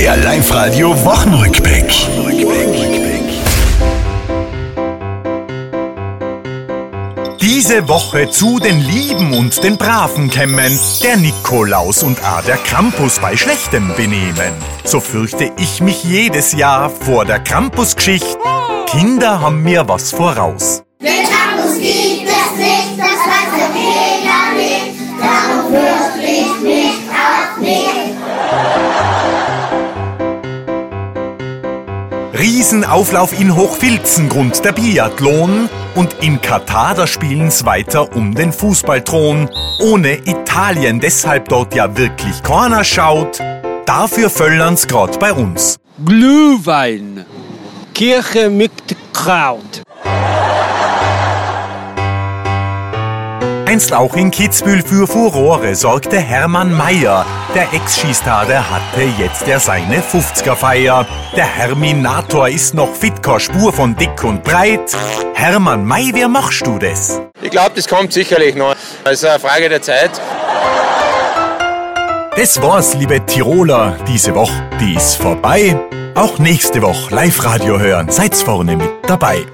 Der Live-Radio Wochenrückblick. Diese Woche zu den Lieben und den Braven kämmen, der Nikolaus und A der Krampus bei schlechtem Benehmen. So fürchte ich mich jedes Jahr vor der Krampusgeschichte. Kinder haben mir was voraus. Den Campus gibt Riesenauflauf in Hochfilzen, Grund der Biathlon. Und in Katar, da spielen's weiter um den Fußballthron. Ohne Italien, deshalb dort ja wirklich keiner schaut. Dafür föllern's grad bei uns. Glühwein. Kirche mit Kraut. Einst auch in Kitzbühel für Furore sorgte Hermann Mayer. Der Ex-Skistar, der hatte jetzt er seine 50er-Feier. Der Herminator ist noch fit, keine Spur von dick und breit. Hermann May, wie machst du das? Ich glaube, das kommt sicherlich noch. Es ist eine Frage der Zeit. Das war's, liebe Tiroler. Diese Woche, die ist vorbei. Auch nächste Woche Live-Radio hören. Seid's vorne mit dabei.